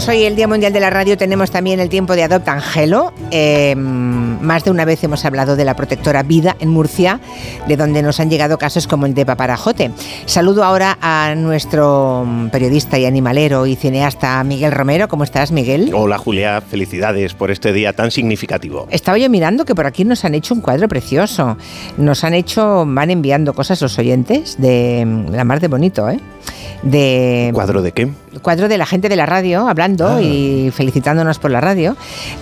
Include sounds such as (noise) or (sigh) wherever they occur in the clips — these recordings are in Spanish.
pues hoy el Día Mundial de la Radio tenemos también el tiempo de Adopta Angelo. Eh, más de una vez hemos hablado de la protectora Vida en Murcia, de donde nos han llegado casos como el de Paparajote. Saludo ahora a nuestro periodista y animalero y cineasta Miguel Romero. ¿Cómo estás, Miguel? Hola, Julia. Felicidades por este día tan significativo. Estaba yo mirando que por aquí nos han hecho un cuadro precioso. Nos han hecho, van enviando cosas los oyentes de la mar de bonito, ¿eh? de... ¿Cuadro de qué? Cuadro de la gente de la radio hablando ah. y felicitándonos por la radio.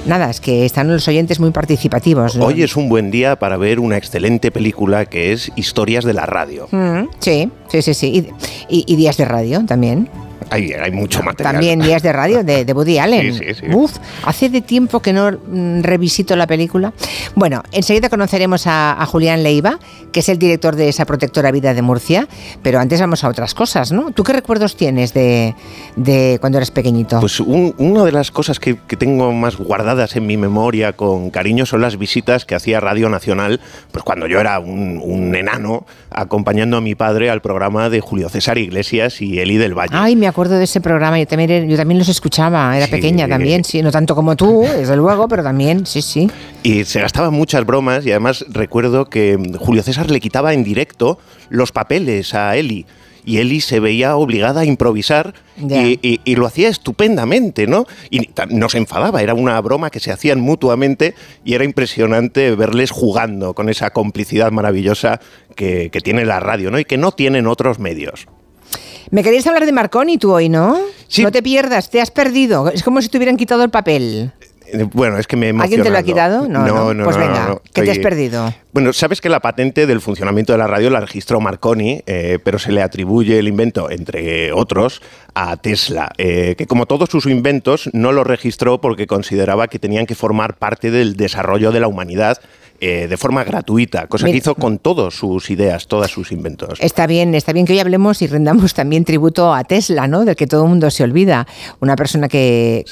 Nada, es que están los oyentes muy participativos. Hoy es un buen día para ver una excelente película que es Historias de la Radio. Mm, sí, sí, sí, sí. y días de radio también. Hay, mucho material. También días de radio de, de Woody (laughs) Allen. Sí, sí, sí. Uf, hace de tiempo que no mm, revisito la película. Bueno, enseguida conoceremos a, Julián Leiva, que es el director de esa protectora vida de Murcia, pero antes vamos a otras cosas, ¿no? ¿Tú qué recuerdos tienes de, de cuando eras pequeñito? Pues una de las cosas que, que, tengo más guardadas en mi memoria con cariño son las visitas que hacía Radio Nacional, pues cuando yo era un, un enano, acompañando a mi padre al programa de Julio César Iglesias y Eli del Valle. Ay, me acuerdo de ese programa, yo también, yo también los escuchaba, era pequeña también, sí, no tanto como tú, desde luego, pero también, sí, sí. Y se gastaban muchas bromas y además recuerdo que Julio César le quitaba en directo los papeles a Eli y Eli se veía obligada a improvisar y, lo hacía estupendamente, ¿no? Y no se enfadaba, era una broma que se hacían mutuamente y era impresionante verles jugando con esa complicidad maravillosa que, que tiene la radio, ¿no? Y que no tienen otros medios. Me querías hablar de Marconi tú hoy, ¿no? Sí. No te pierdas, te has perdido. Es como si te hubieran quitado el papel. Eh, bueno, es que me he ¿Alguien te lo ha quitado? No, no, Pues venga, ¿qué te has perdido? Bueno, sabes que la patente del funcionamiento de la radio la registró Marconi, eh, pero se le atribuye el invento, entre otros, a Tesla, eh, que como todos sus inventos no lo registró porque consideraba que tenían que formar parte del desarrollo de la humanidad eh, de forma gratuita, cosa que hizo con todas sus ideas, todos sus inventos. Está bien, está bien que hoy hablemos y rendamos también tributo a Tesla, ¿no? Del que todo el mundo se olvida. Una persona que,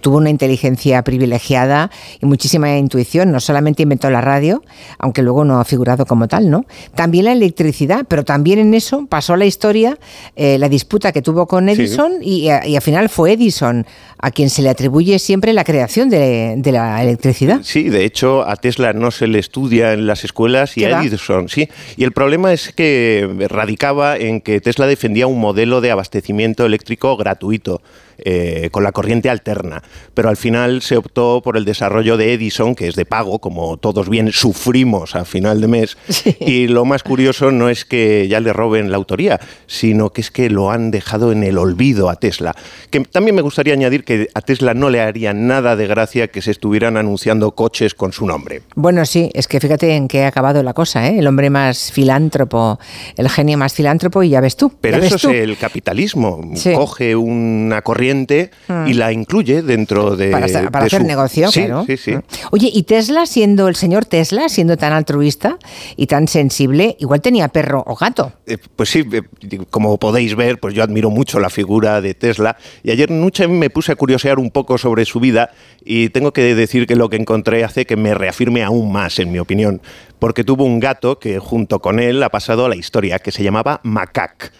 tuvo una inteligencia privilegiada y muchísima intuición. No solamente inventó la radio, aunque luego no ha figurado como tal, ¿no? También la electricidad, pero también en eso pasó la historia, eh, la disputa que tuvo con Edison y, y al final fue Edison a quien se le atribuye siempre la creación de, la electricidad. Sí, de hecho a Tesla no se le estudia en las escuelas y a Edison, sí. Y el problema es que radicaba en que Tesla defendía un modelo de abastecimiento eléctrico gratuito. Eh, con la corriente alterna. Pero al final se optó por el desarrollo de Edison, que es de pago, como todos bien sufrimos a final de mes. (laughs) Y lo más curioso no es que ya le roben la autoría, sino que es que lo han dejado en el olvido a Tesla. Que también me gustaría añadir que a Tesla no le haría nada de gracia que se estuvieran anunciando coches con su nombre. Bueno, sí, es que fíjate en qué ha acabado la cosa, ¿eh? El hombre más filántropo, el genio más filántropo, y ya ves tú. Pero eso es el capitalismo. Coge una corriente y hmm. la incluye dentro de. Para, hacer negocio, claro. Sí, sí. Hmm. Oye, y Tesla, siendo el señor Tesla, siendo tan altruista y tan sensible, igual tenía perro o gato. Eh, pues sí, eh, como podéis ver, pues yo admiro mucho la figura de Tesla. Y ayer noche me puse a curiosear un poco sobre su vida y tengo que decir que lo que encontré hace que me reafirme aún más, en mi opinión. Porque tuvo un gato que junto con él ha pasado a la historia, que se llamaba Macac.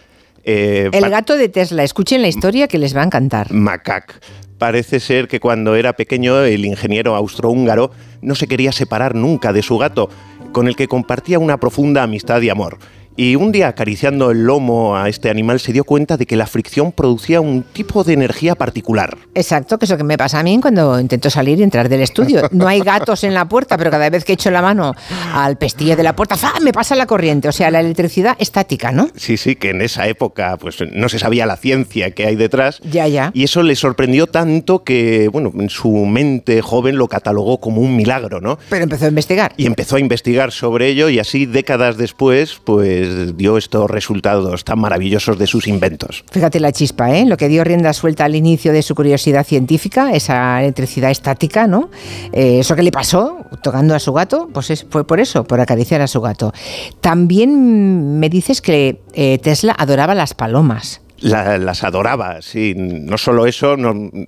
Eh, el gato de Tesla, escuchen la historia que les va a encantar. Macac. Parece ser que cuando era pequeño el ingeniero austrohúngaro no se quería separar nunca de su gato, con el que compartía una profunda amistad y amor. Y un día acariciando el lomo a este animal se dio cuenta de que la fricción producía un tipo de energía particular. Exacto, que es lo que me pasa a mí cuando intento salir y entrar del estudio. No hay gatos en la puerta, pero cada vez que echo la mano al pestillo de la puerta, me pasa la corriente. O sea, la electricidad estática, ¿no? Sí, sí, que en esa época pues no se sabía la ciencia que hay detrás. Ya, ya. Y eso le sorprendió tanto que, bueno, en su mente joven lo catalogó como un milagro, ¿no? Pero empezó a investigar. Y empezó a investigar sobre ello y así décadas después, pues dio estos resultados tan maravillosos de sus inventos. Fíjate la chispa, ¿eh? Lo que dio rienda suelta al inicio de su curiosidad científica, esa electricidad estática, ¿no? Eh, eso que le pasó tocando a su gato, pues fue por eso, por acariciar a su gato. También me dices que eh, Tesla adoraba las palomas las adoraba, sí. No solo eso,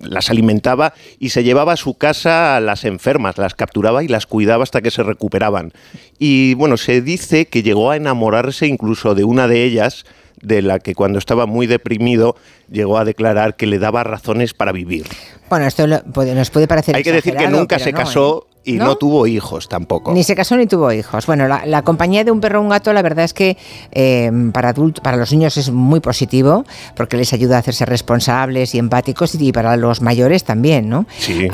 las alimentaba y se llevaba a su casa a las enfermas, las capturaba y las cuidaba hasta que se recuperaban. Y bueno, se dice que llegó a enamorarse incluso de una de ellas de la que cuando estaba muy deprimido llegó a declarar que le daba razones para vivir. Bueno, esto nos puede parecer Hay que decir que nunca se casó ¿eh? Y ¿No? tuvo hijos tampoco. Ni se casó ni tuvo hijos. Bueno, la, compañía de un perro o un gato, la verdad es que eh, para adultos, para los niños es muy positivo, porque les ayuda a hacerse responsables y empáticos, y para los mayores también, ¿no? Sí.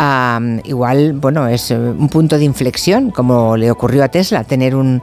igual, bueno, es eh, un punto de inflexión, como le ocurrió a Tesla, tener un,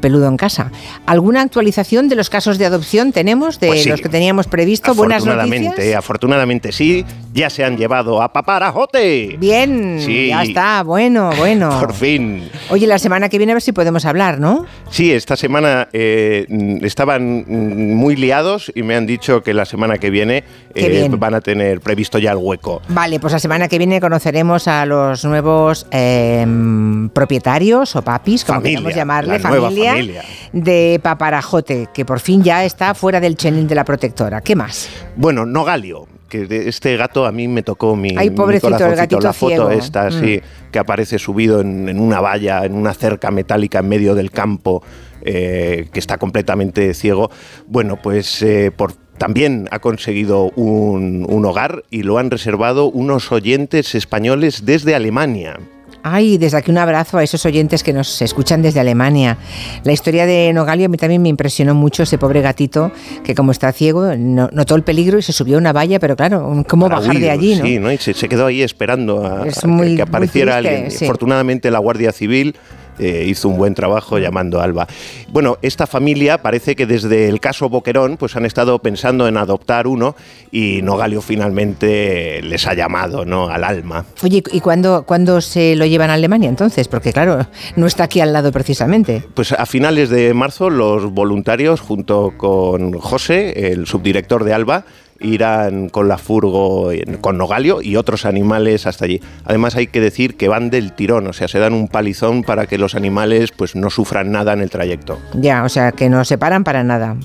peludo en casa. ¿Alguna actualización de los casos de adopción tenemos, de pues los que teníamos previsto? ¿Buenas noticias? Afortunadamente sí, ya se han llevado a Paparajote. Bien, ya está, bueno, bueno. (laughs) Por fin. Oye, la semana que viene a ver si podemos hablar, ¿no? Sí, esta semana eh, estaban muy liados y me han dicho que la semana que viene eh, van a tener previsto ya el hueco. Vale, pues la semana que viene conoceremos a los nuevos em, propietarios o papis, como queramos llamarle, familia, familia, de Paparajote, que por fin ya está fuera del chenin de la protectora. ¿Qué más? Bueno, Nogalio que este gato a mí me tocó mi, Ay, pobrecito, el gatito la foto esta, mm. que aparece subido en, una valla, en una cerca metálica en medio del campo, eh, que está completamente ciego. Bueno, pues eh, por también ha conseguido un, un, hogar y lo han reservado unos oyentes españoles desde Alemania. Ay, desde aquí un abrazo a esos oyentes que nos escuchan desde Alemania. La historia de Nogalio a mí también me impresionó mucho, ese pobre gatito que como está ciego notó el peligro y se subió a una valla, pero claro, ¿cómo bajar de allí? Sí, ¿no? Y se, quedó ahí esperando a, que, apareciera alguien. Afortunadamente la Guardia Civil eh, hizo un buen trabajo llamando a Alba. Bueno, esta familia parece que desde el caso Boquerón pues han estado pensando en adoptar uno y Nogalio finalmente les ha llamado ¿no? al alma. Oye, ¿y cuándo, cuándo se lo llevan a Alemania entonces? Porque claro, no está aquí al lado precisamente. Pues a finales de marzo los voluntarios junto con José, el subdirector de Alba, irán con la furgo, con Nogalio y otros animales hasta allí. Además hay que decir que van del tirón, o sea, se dan un palizón para que los animales pues no sufran nada en el trayecto. Ya, o sea, que no se paran para nada.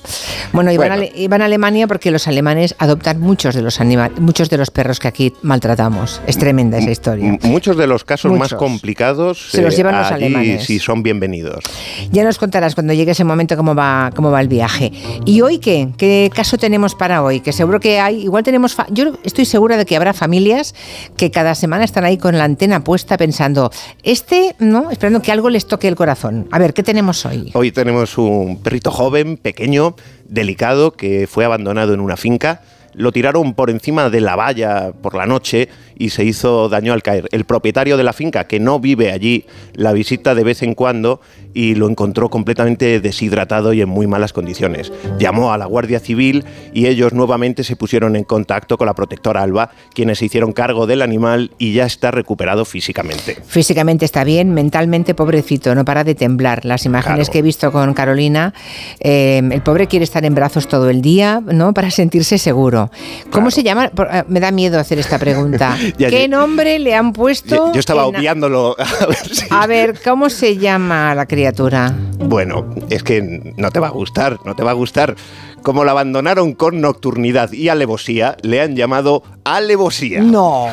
Bueno, iban, A, Alemania porque los alemanes adoptan muchos de los animales, muchos de los perros que aquí maltratamos. Es tremenda esa historia. muchos de los casos más complicados se los llevan los eh, alemanes. Sí, son bienvenidos. Ya nos contarás cuando llegue ese momento cómo va, cómo va el viaje. ¿Y hoy qué? ¿Qué caso tenemos para hoy? Que seguro que hay, igual tenemos, yo estoy segura de que habrá familias que cada semana están ahí con la antena puesta pensando, este, ¿no? Esperando que algo les toque el corazón. A ver, ¿qué tenemos hoy? Hoy tenemos un perrito joven, pequeño, delicado, que fue abandonado en una finca lo tiraron por encima de la valla por la noche y se hizo daño al caer. El propietario de la finca, que no vive allí, la visita de vez en cuando y lo encontró completamente deshidratado y en muy malas condiciones. Llamó a la Guardia Civil y ellos nuevamente se pusieron en contacto con la protectora Alba, quienes se hicieron cargo del animal y ya está recuperado físicamente. Físicamente está bien, mentalmente pobrecito, no para de temblar. Las imágenes que he visto con Carolina, eh, el pobre quiere estar en brazos todo el día, ¿no? Para sentirse seguro. ¿Cómo se llama? Eh, me da miedo hacer esta pregunta. (laughs) ¿Qué nombre le han puesto? Yo, estaba obviándolo. (laughs) A ver, ¿cómo se llama la criatura? Bueno, es que no te va a gustar, no te va a gustar. Como la abandonaron con nocturnidad y alevosía, le han llamado alevosía. No.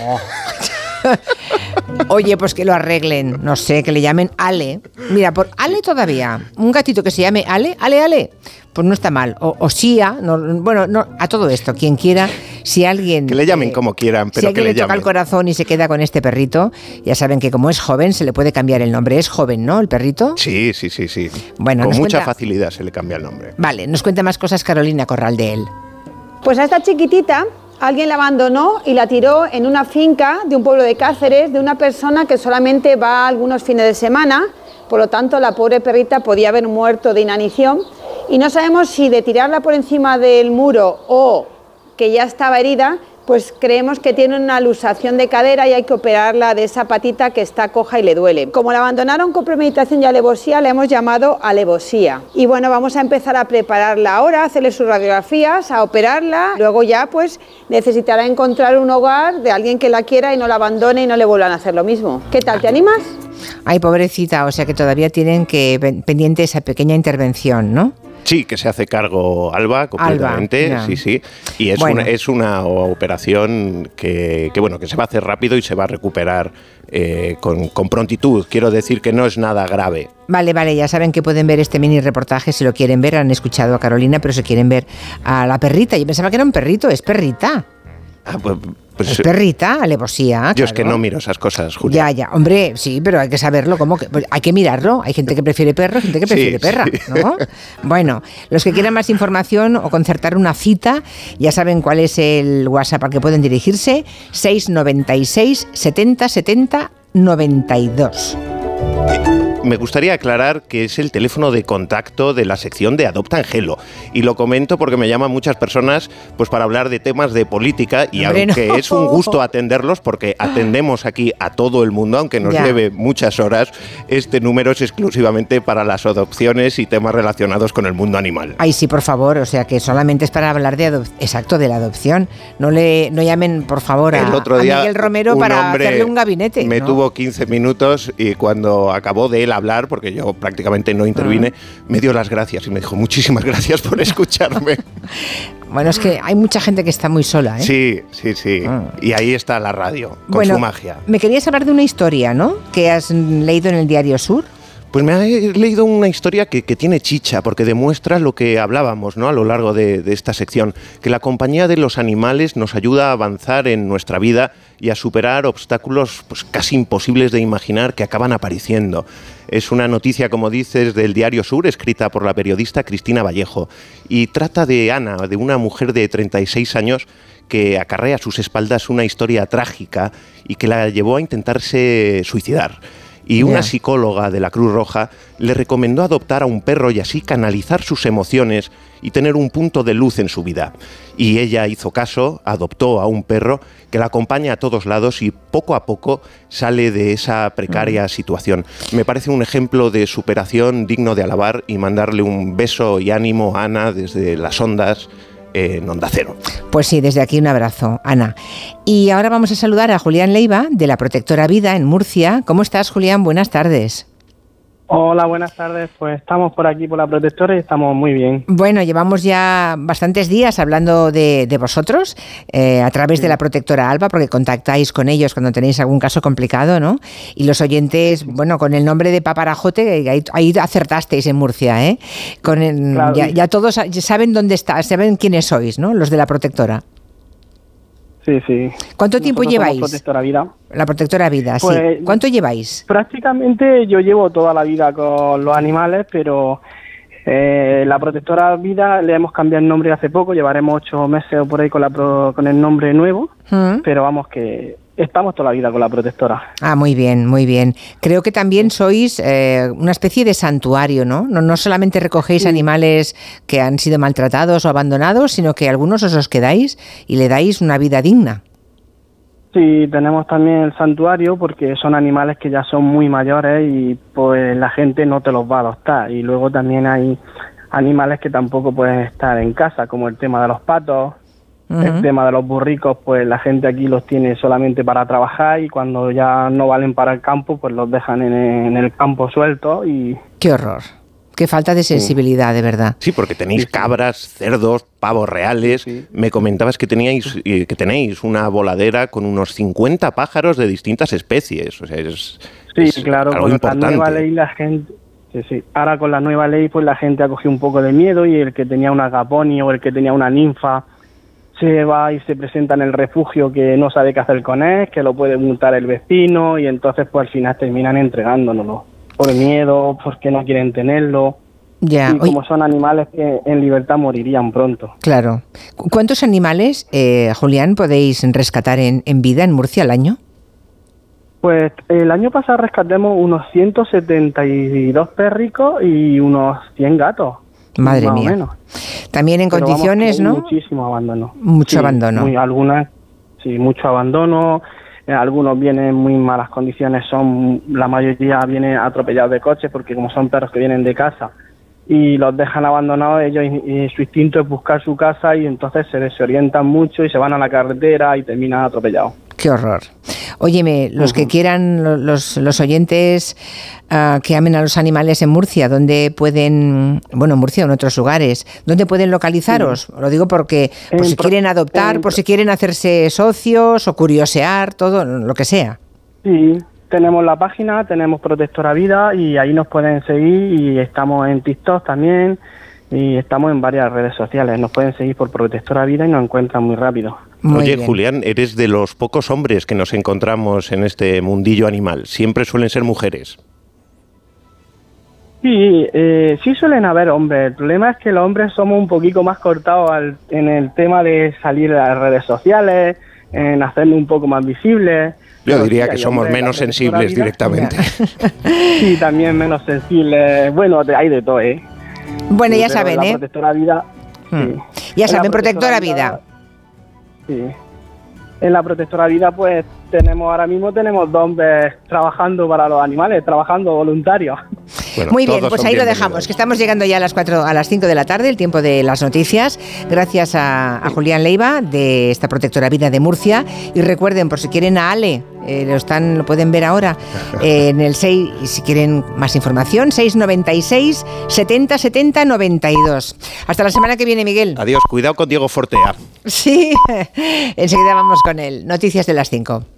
(laughs) Oye, pues que lo arreglen, no sé, que le llamen Ale. Mira, por Ale todavía, un gatito que se llame Ale, Ale, Ale, pues no está mal. O, o Sia, bueno, no, a todo esto, quien quiera, si alguien... Que le llamen como quieran, pero si que le, toca el corazón y se queda con este perrito, ya saben que como es joven se le puede cambiar el nombre. ¿Es joven, no, el perrito? Sí, sí, sí, sí. Bueno, con mucha facilidad se le cambia el nombre. Vale, nos cuenta más cosas Carolina Corral de él. Pues a esta chiquitita alguien la abandonó y la tiró en una finca de un pueblo de Cáceres de una persona que solamente va algunos fines de semana, por lo tanto la pobre perrita podía haber muerto de inanición. Y no sabemos si de tirarla por encima del muro o que ya estaba herida, pues creemos que tiene una lusación de cadera y hay que operarla de esa patita que está coja y le duele. Como la abandonaron con premeditación y alevosía, la hemos llamado alevosía. Y bueno, vamos a empezar a prepararla ahora, hacerle sus radiografías, a operarla. Luego ya pues necesitará encontrar un hogar de alguien que la quiera y no la abandone y no le vuelvan a hacer lo mismo. ¿Qué tal? ¿Te animas? Ay, pobrecita, o sea que todavía tienen que pendiente esa pequeña intervención, ¿no? Sí, que se hace cargo Alba completamente, sí, sí. Y es, una, es una operación que, bueno, que se va a hacer rápido y se va a recuperar eh, con, con, prontitud. Quiero decir que no es nada grave. Vale, vale, ya saben que pueden ver este mini reportaje si lo quieren ver. Han escuchado a Carolina, pero si quieren ver a la perrita. Yo pensaba que era un perrito, es perrita. Ah, pues, pues, es perrita, alevosía. Yo es que no miro esas cosas, Julia. Ya, ya. Hombre, sí, pero hay que saberlo. ¿cómo que? Pues hay que mirarlo. Hay gente que prefiere perro, gente que prefiere perra, ¿no? Bueno, los que quieran más información o concertar una cita, ya saben cuál es el WhatsApp al que pueden dirigirse: 696 70 70 92 me gustaría aclarar que es el teléfono de contacto de la sección de Adopta Angelo. Y lo comento porque me llaman muchas personas pues para hablar de temas de política y aunque es un gusto atenderlos porque atendemos aquí a todo el mundo, aunque nos lleve muchas horas, este número es exclusivamente para las adopciones y temas relacionados con el mundo animal. Ay, sí, por favor, o sea que solamente es para hablar de exacto de la adopción. No le no llamen, por favor, a, Miguel Romero para hacerle un gabinete. Me tuvo 15 minutos y cuando acabó de él hablar, porque yo prácticamente no intervine, ah. me dio las gracias y me dijo muchísimas gracias por escucharme. (laughs) bueno, es que hay mucha gente que está muy sola, ¿eh? Sí, sí, sí. Ah. Y ahí está la radio, con su magia. Me querías hablar de una historia, ¿no? Que has leído en el Diario Sur. Pues me he leído una historia que, tiene chicha, porque demuestra lo que hablábamos ¿no? a lo largo de, de, esta sección, que la compañía de los animales nos ayuda a avanzar en nuestra vida y a superar obstáculos pues, casi imposibles de imaginar que acaban apareciendo. Es una noticia, como dices, del Diario Sur, escrita por la periodista Cristina Vallejo, y trata de Ana, de una mujer de 36 años que acarrea a sus espaldas una historia trágica y que la llevó a intentarse suicidar y una psicóloga de la Cruz Roja le recomendó adoptar a un perro y así canalizar sus emociones y tener un punto de luz en su vida. Y ella hizo caso, adoptó a un perro que la acompaña a todos lados y poco a poco sale de esa precaria situación. Me parece un ejemplo de superación digno de alabar y mandarle un beso y ánimo a Ana desde las ondas en Onda Cero. Pues sí, desde aquí un abrazo, Ana. Y ahora vamos a saludar a Julián Leiva, de la Protectora Vida en Murcia. ¿Cómo estás, Julián? Buenas tardes. Hola, buenas tardes. Pues estamos por aquí por la protectora y estamos muy bien. Bueno, llevamos ya bastantes días hablando de, vosotros eh, a través de la protectora Alba, porque contactáis con ellos cuando tenéis algún caso complicado, ¿no? Y los oyentes, bueno, con el nombre de Paparajote, ahí, acertasteis en Murcia, ¿eh? Con ya, ya, todos saben dónde está, saben quiénes sois, ¿no? Los de la protectora. Sí, sí. ¿Cuánto tiempo lleváis? La protectora vida. La protectora vida, sí. Pues, ¿Cuánto lleváis? Prácticamente yo llevo toda la vida con los animales, pero eh, la protectora vida le hemos cambiado el nombre hace poco, llevaremos ocho meses o por ahí con, la con el nombre nuevo, ¿Mm? pero vamos que estamos toda la vida con la protectora. Ah, muy bien, muy bien. Creo que también sois eh, una especie de santuario, ¿no? ¿no? No solamente recogéis animales que han sido maltratados o abandonados, sino que algunos os los quedáis y le dais una vida digna. Sí, tenemos también el santuario porque son animales que ya son muy mayores y pues la gente no te los va a adoptar. Y luego también hay animales que tampoco pueden estar en casa, como el tema de los patos, el tema de los burricos, pues la gente aquí los tiene solamente para trabajar y cuando ya no valen para el campo, pues los dejan en, el campo suelto y... ¡Qué horror! Qué falta de sensibilidad, de verdad. Sí, porque tenéis cabras, cerdos, pavos reales. Me comentabas que teníais que tenéis una voladera con unos 50 pájaros de distintas especies. O sea, es, sí, claro, con la nueva ley la gente Sí, sí. Ahora con la nueva ley, pues la gente ha cogido un poco de miedo y el que tenía una agaponi o el que tenía una ninfa se va y se presenta en el refugio que no sabe qué hacer con él, que lo puede multar el vecino y entonces pues al final terminan entregándonoslo por miedo, porque no quieren tenerlo. Ya. Y como son animales que en libertad morirían pronto. Claro. ¿Cuántos animales, eh, Julián, podéis rescatar en, en vida en Murcia al año? Pues el año pasado rescatemos unos 172 perricos y unos 100 gatos. Madre mía. También en condiciones, ¿no? Muchísimo abandono. Mucho abandono. Muy, algunas, sí, mucho abandono. Eh, algunos vienen en muy malas condiciones, son la mayoría viene atropellados de coches porque como son perros que vienen de casa y los dejan abandonados, ellos y, su instinto es buscar su casa y entonces se desorientan mucho y se van a la carretera y terminan atropellados. Qué horror. Óyeme, los que quieran, los, los oyentes ah, que amen a los animales en Murcia, ¿dónde pueden, bueno, en Murcia o en otros lugares, ¿dónde pueden localizaros? Lo digo porque por si quieren adoptar, por si quieren hacerse socios o curiosear, todo lo que sea. Sí, tenemos la página, tenemos Protectora Vida y ahí nos pueden seguir y estamos en TikTok también y estamos en varias redes sociales. Nos pueden seguir por Protectora Vida y nos encuentran muy rápido. Oye, Julián, eres de los pocos hombres que nos encontramos en este mundillo animal. Siempre suelen ser mujeres. Sí, eh, sí suelen haber hombres. El problema es que los hombres somos un poquito más cortados en el tema de salir a las redes sociales, en hacerlo un poco más visible. Yo diría que somos menos sensibles directamente. (laughs) sí, también menos sensibles. Bueno, hay de todo, ¿eh? Bueno, ya saben, ¿eh? Protectora vida. Hmm. Ya saben, protectora, vida. Sí. En la protectora vida, pues tenemos ahora mismo tenemos dos hombres trabajando para los animales, trabajando voluntarios. Muy bien, pues ahí lo dejamos, que estamos llegando ya a las 4, a las 5 de la tarde, el tiempo de las noticias. Gracias a, Julián Leiva de esta protectora vida de Murcia. Y recuerden, por si quieren a Ale, eh, lo, están, lo pueden ver ahora (laughs) eh, en el 6, y si quieren más información, 696 70 70 92. Hasta la semana que viene, Miguel. Adiós, cuidado con Diego Fortea. Sí, (laughs) enseguida vamos con él. Noticias de las 5.